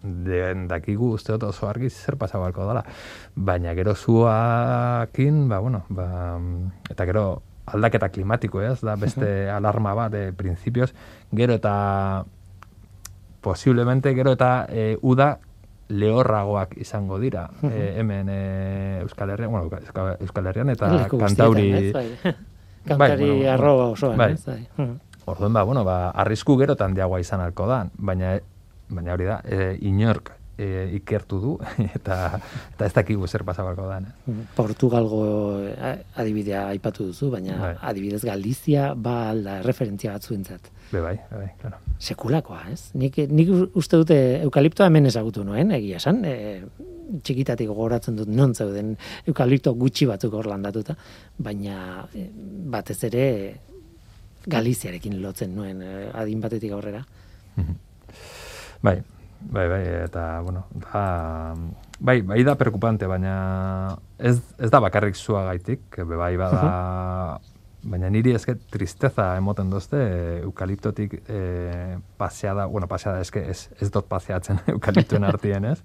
den dakigu uste dut oso argi zer pasabalko dala. Baina gero zuakin, ba, bueno, ba, eta gero aldaketa klimatiko, ez, da beste alarma bat, de principios, gero eta posiblemente gero eta e, uda lehorragoak izango dira e, hemen e, Euskal Herrian, bueno, Euskal, Herrian eta Leku Kantauri guztietan, bai. (laughs) Kantari bueno, bueno, arroba osoan, bai. ez, bai. Orduan ba, bueno, ba, arrisku gerotan diagoa izan alko da, baina baina hori da, e, inork e, ikertu du (laughs) eta eta ez dakigu zer pasabako da. Portugalgo eh, adibidea aipatu duzu, baina Bai. adibidez Galizia ba alda referentzia batzuentzat. Be bai, bai, claro. Sekulakoa, ez? Nik, nik uste dute eukaliptoa hemen ezagutu nuen, egia esan, e, txikitatik gogoratzen dut non zeuden eukalipto gutxi batzuk hor landatuta, baina e, batez ere Galiziarekin lotzen nuen e, adin batetik aurrera. Bai, bai, bai, eta, bueno, da, bai, bai da preocupante, baina ez, ez da bakarrik zua gaitik, bai bada, baina niri eske tristeza emoten dozte e, eukaliptotik e, paseada, bueno, paseada eske ez, ez dot paseatzen (laughs) eukaliptoen artien, ez?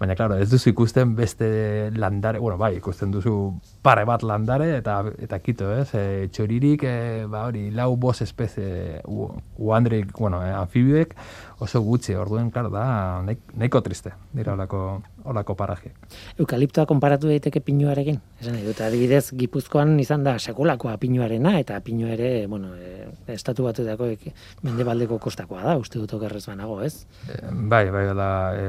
Baina, claro, ez duzu ikusten beste landare, bueno, bai, ikusten duzu pare bat landare eta eta kito, ez? E, txoririk, e, ba hori, lau bos espezie, u, uandrik, bueno, e, anfibioek oso gutxi, orduen, claro, da nahi- nahiko triste, dira olako, olako parajiek. Eukaliptoa konparatu daiteke pinuarekin. Esan dut, adibidez, Gipuzkoan izan da sekulakoa pinuarena, eta pinu ere, bueno, e, estatu batuetako ek- mendebaldeko kostakoa da, uste dut okerrez banago, ez? E, bai, bai, da, e,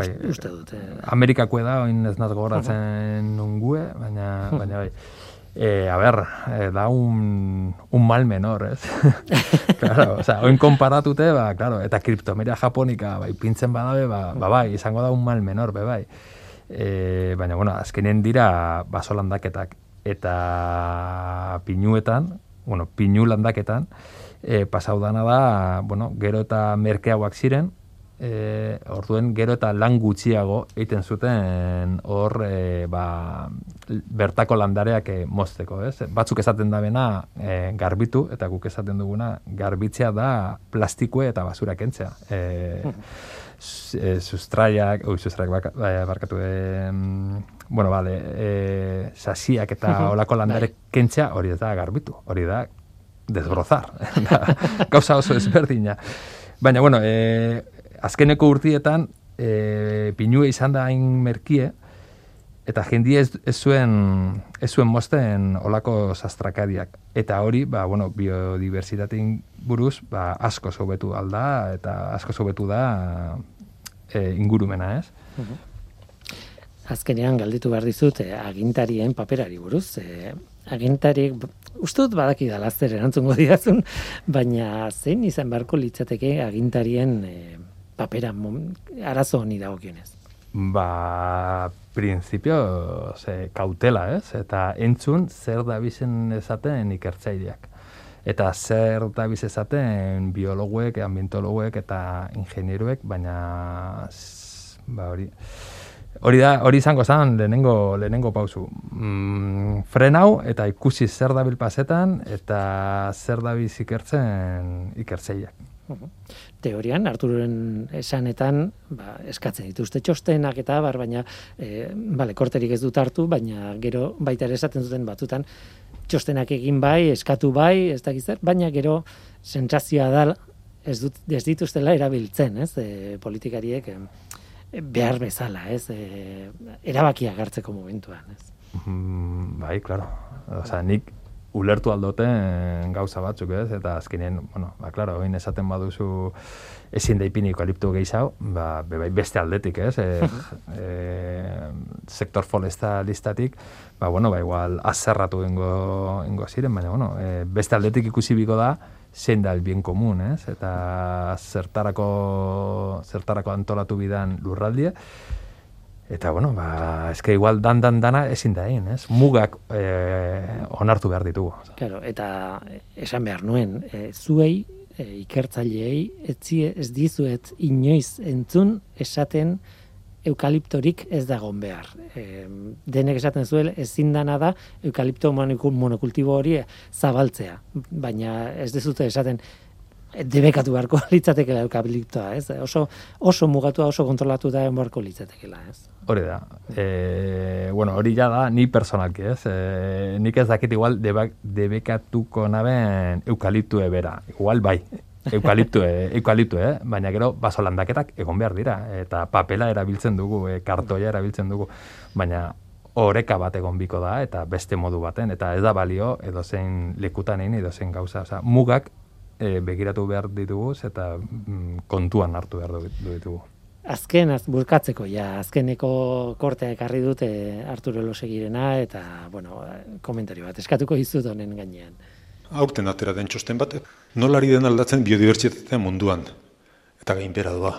bai, Uste dut, e, Amerikako da, oin ez naz gogoratzen nungue, baina, baina bai. E, a ber, e, da un, un mal menor, ez? (laughs) claro, o sea, oin konparatute, ba, claro, eta kriptomeria japonika, bai, pintzen badabe, ba, ba, bai, izango da un mal menor, be, bai. E, baina, bueno, azkenen dira baso landaketak eta pinuetan, bueno, pinu landaketan, e, pasau dana da, bueno, gero eta merkeagoak ziren, e, orduen gero eta lan gutxiago egiten zuten hor e, ba, bertako landareak e, mozteko, ez? Batzuk esaten da bena e, garbitu, eta guk esaten duguna garbitzea da plastikue eta basura kentzea. E, e, sustraiak, oi, sustraiak baka- bai, barkatu, e, bueno, vale, e, sasiak eta olako landare kentzea hori da garbitu, hori da desbrozar. (laughs) Gauza oso ezberdina. Baina, bueno, e, azkeneko urtietan, e, pinue izan da hain merkie, eta jendie ez, ez zuen ez zuen mozten olako sastrakadiak. Eta hori, ba, bueno, biodiversitatein buruz, ba, asko hobetu alda, eta asko hobetu da e, ingurumena, ez? azkenean galditu behar dizut e, agintarien paperari buruz. E, agintariek, uste dut badaki da laster erantzungo (laughs) didazun, baina zein izan beharko litzateke agintarien e, papera arazo honi dagokionez. Ba, principio, ze, kautela, ez? Eta entzun zer da bizen esaten ikertzaileak. Eta zer da biz esaten biologuek, ambientologuek eta ingenieruek, baina ba hori hori da hori izango zen lehenengo lehenengo pausu. Mm, frenau eta ikusi zer dabil pasetan eta zer dabiz ikertzen ikertzaileak. Teorian, Arturoren esanetan, ba, eskatzen dituzte txostenak eta bar, baina, e, bale, korterik ez dut hartu, baina gero baita ere esaten duten batutan, txostenak egin bai, eskatu bai, ez dakiz zer, baina gero sentsazioa da ez, dut, ez dituztela erabiltzen, ez, e, politikariek e, behar bezala, ez, e, erabakiak hartzeko momentuan, ez. Mm, bai, claro. Osea, nik ulertu aldoten gauza batzuk, ez? Eta azkenean, bueno, ba, claro, oin esaten baduzu ezin da ipini eukalipto gehiago, ba, be bai beste aldetik, ez? E, e, sektor forestalistatik, ba, bueno, ba, igual azerratu ingo, ingo ziren, baina, bueno, e, beste aldetik ikusi biko da, zein da el bien komun, ez? Eta zertarako, zertarako antolatu bidan lurraldie, Eta, bueno, ba, eske igual dan dan dana ezin da egin, ez? Mugak eh, onartu behar ditugu. Claro, eta esan behar nuen, e, zuei, e, ikertzaileei, etzie, ez dizuet inoiz entzun esaten eukaliptorik ez dagon behar. E, denek esaten zuel, ezin dana da eukalipto monoku- monokultibo hori zabaltzea. Baina ez dizute esaten, e, debekatu beharko (laughs) litzatekela eukaliptoa, ez? Oso, oso mugatua, oso kontrolatuta egon beharko litzatekela, ez? Hori da. E, bueno, hori ja da, ni personalki, ez? E, nik ez dakit igual debak, debekatuko naben eukaliptue bera. Igual bai, eukaliptue, (laughs) eukaliptue, eh? baina gero baso landaketak egon behar dira. Eta papela erabiltzen dugu, e, kartoia erabiltzen dugu. Baina oreka bat egon biko da, eta beste modu baten, eta ez da balio edozein lekutan egin edozein gauza. Osea, mugak e, begiratu behar ditugu, eta mm, kontuan hartu behar ditugu. azken az, bulkatzeko ja azkeneko kortea ekarri dute Arturo Losegirena eta bueno, komentario bat eskatuko dizut honen gainean. Aurten atera den txosten bat, nolari den aldatzen biodibertsitatea munduan eta gain bera doa.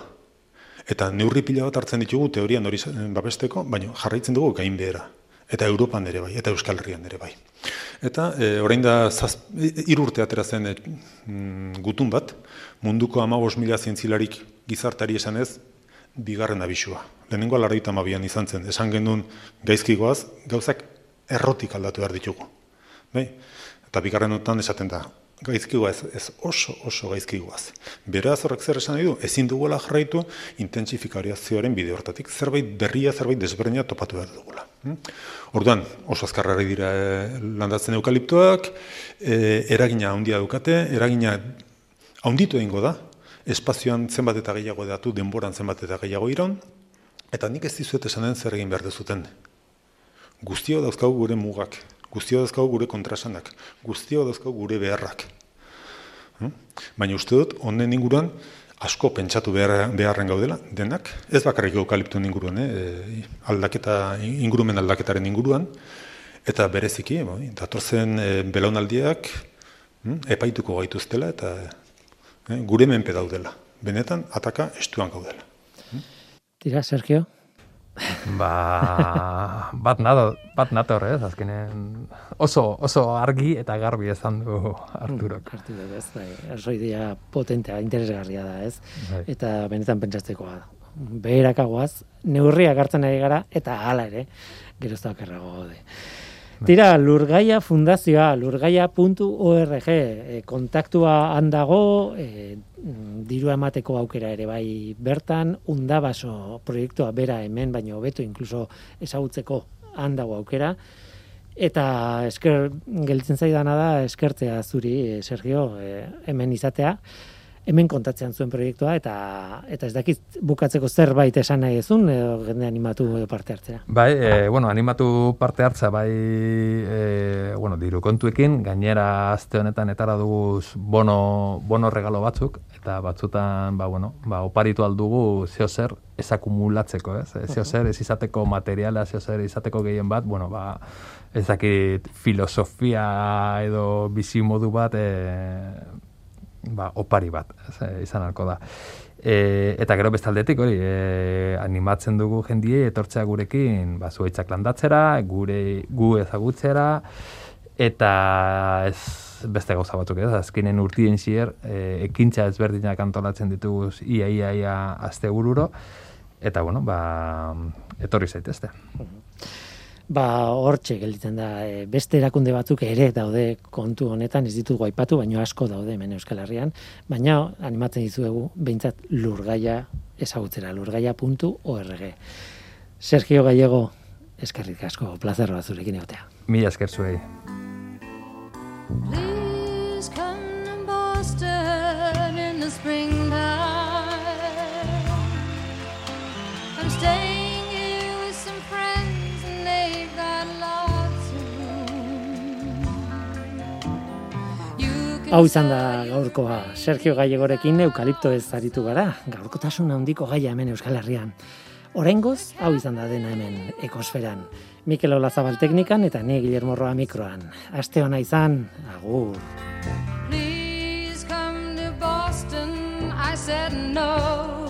Eta neurri pila bat hartzen ditugu teorian hori babesteko, baina jarraitzen dugu gain behera. Eta Europan ere bai, eta Euskal Herrian ere bai. Eta e, orain da irurte atera zen e, mm, gutun bat, munduko amabos mila zientzilarik gizartari esanez, bigarren abisua. Lehenengo alarrita mabian izan zen, esan genuen gaizkigoaz, gauzak errotik aldatu behar ditugu. Bai? Eta bigarren otan esaten da, gaizkigoa ez, oso oso gaizkigoaz. Beraz horrek zer esan nahi du, ezin duguela jarraitu intensifikariazioaren bide hortatik, zerbait berria, zerbait desberdina topatu behar dugula. Hm? Orduan, oso azkarrari dira e, landatzen eukaliptoak, e, eragina handia dukate, eragina handitu egingo da, espazioan zenbat eta gehiago datu, denboran zenbat eta gehiago iron, eta nik ez dizuet esanen zer egin behar dezuten. Guztio dauzkau gure mugak, guztio dauzkau gure kontrasanak, guztio dauzkau gure beharrak. Hm? Baina uste dut, honen inguruan, asko pentsatu behar, beharren gaudela, denak, ez bakarrik eukaliptu inguruan, eh? aldaketa, ingurumen aldaketaren inguruan, eta bereziki, bai, datorzen e, belaunaldiak hm? epaituko gaituztela, eta eh, gure menpe daudela. Benetan, ataka estuan gaudela. Tira, Sergio? Ba, bat nato, bat nator, ez, azkenen oso, oso argi eta garbi ezan du Arturok. Mm, Arturok, ez, bai, arzoidea potentea, interesgarria da, ez, Bai. eta benetan pentsatzekoa. Beherakagoaz, neurriak hartzen ari gara, eta hala ere, gerozta okerrago gaude. Tira, Lurgaia Fundazioa, lurgaia.org, e, kontaktua handago, e, mm, diru emateko aukera ere bai bertan, undabaso proiektua bera hemen, baino hobeto inkluso ezagutzeko handago aukera, eta esker gelditzen zaidana da eskertzea zuri, e, Sergio, e, hemen izatea, hemen kontatzean zuen proiektua eta eta ez dakit bukatzeko zerbait esan nahi ezun edo jende animatu parte hartzea. Bai, e, bueno, animatu parte hartza bai, e, bueno, diru kontuekin, gainera aste honetan etara dugu bono, bono regalo batzuk, eta batzutan, ba, bueno, ba, oparitu aldugu zeo zer ez akumulatzeko, ez? Zeo zer ez izateko materiala, zeo zer izateko gehien bat, bueno, ba, ez dakit filosofia edo bizi modu bat, e, ba, opari bat, izan halko da. E, eta gero bestaldetik hori, e, animatzen dugu jendie etortzea gurekin, ba, zuaitzak landatzera, gure gu ezagutzera, eta ez beste gauza batzuk ez, azkenen urtien zier, e, ekintza ezberdinak antolatzen ditugu ia, ia, ia, azte bururo, eta bueno, ba, etorri zaitezte. Ba, hortxe gelditzen da, e, beste erakunde batzuk ere daude kontu honetan, ez ditugu aipatu, baino asko daude hemen Euskal Herrian, baina animatzen dizuegu behintzat lurgaia ezagutzera, lurgaia.org. Sergio Gallego, eskerrik asko, plazer bat zurekin egotea. Mila esker zuei. Hau izan da gaurkoa, Sergio Gallegorekin eukalipto ez aritu gara, gaurkotasun handiko gaia hemen Euskal Herrian. Oraingoz, hau izan da dena hemen ekosferan. Mikel Olazabal teknikan eta ni Guillermo Roa mikroan. Aste ona izan, agur. Please come to Boston. I said no.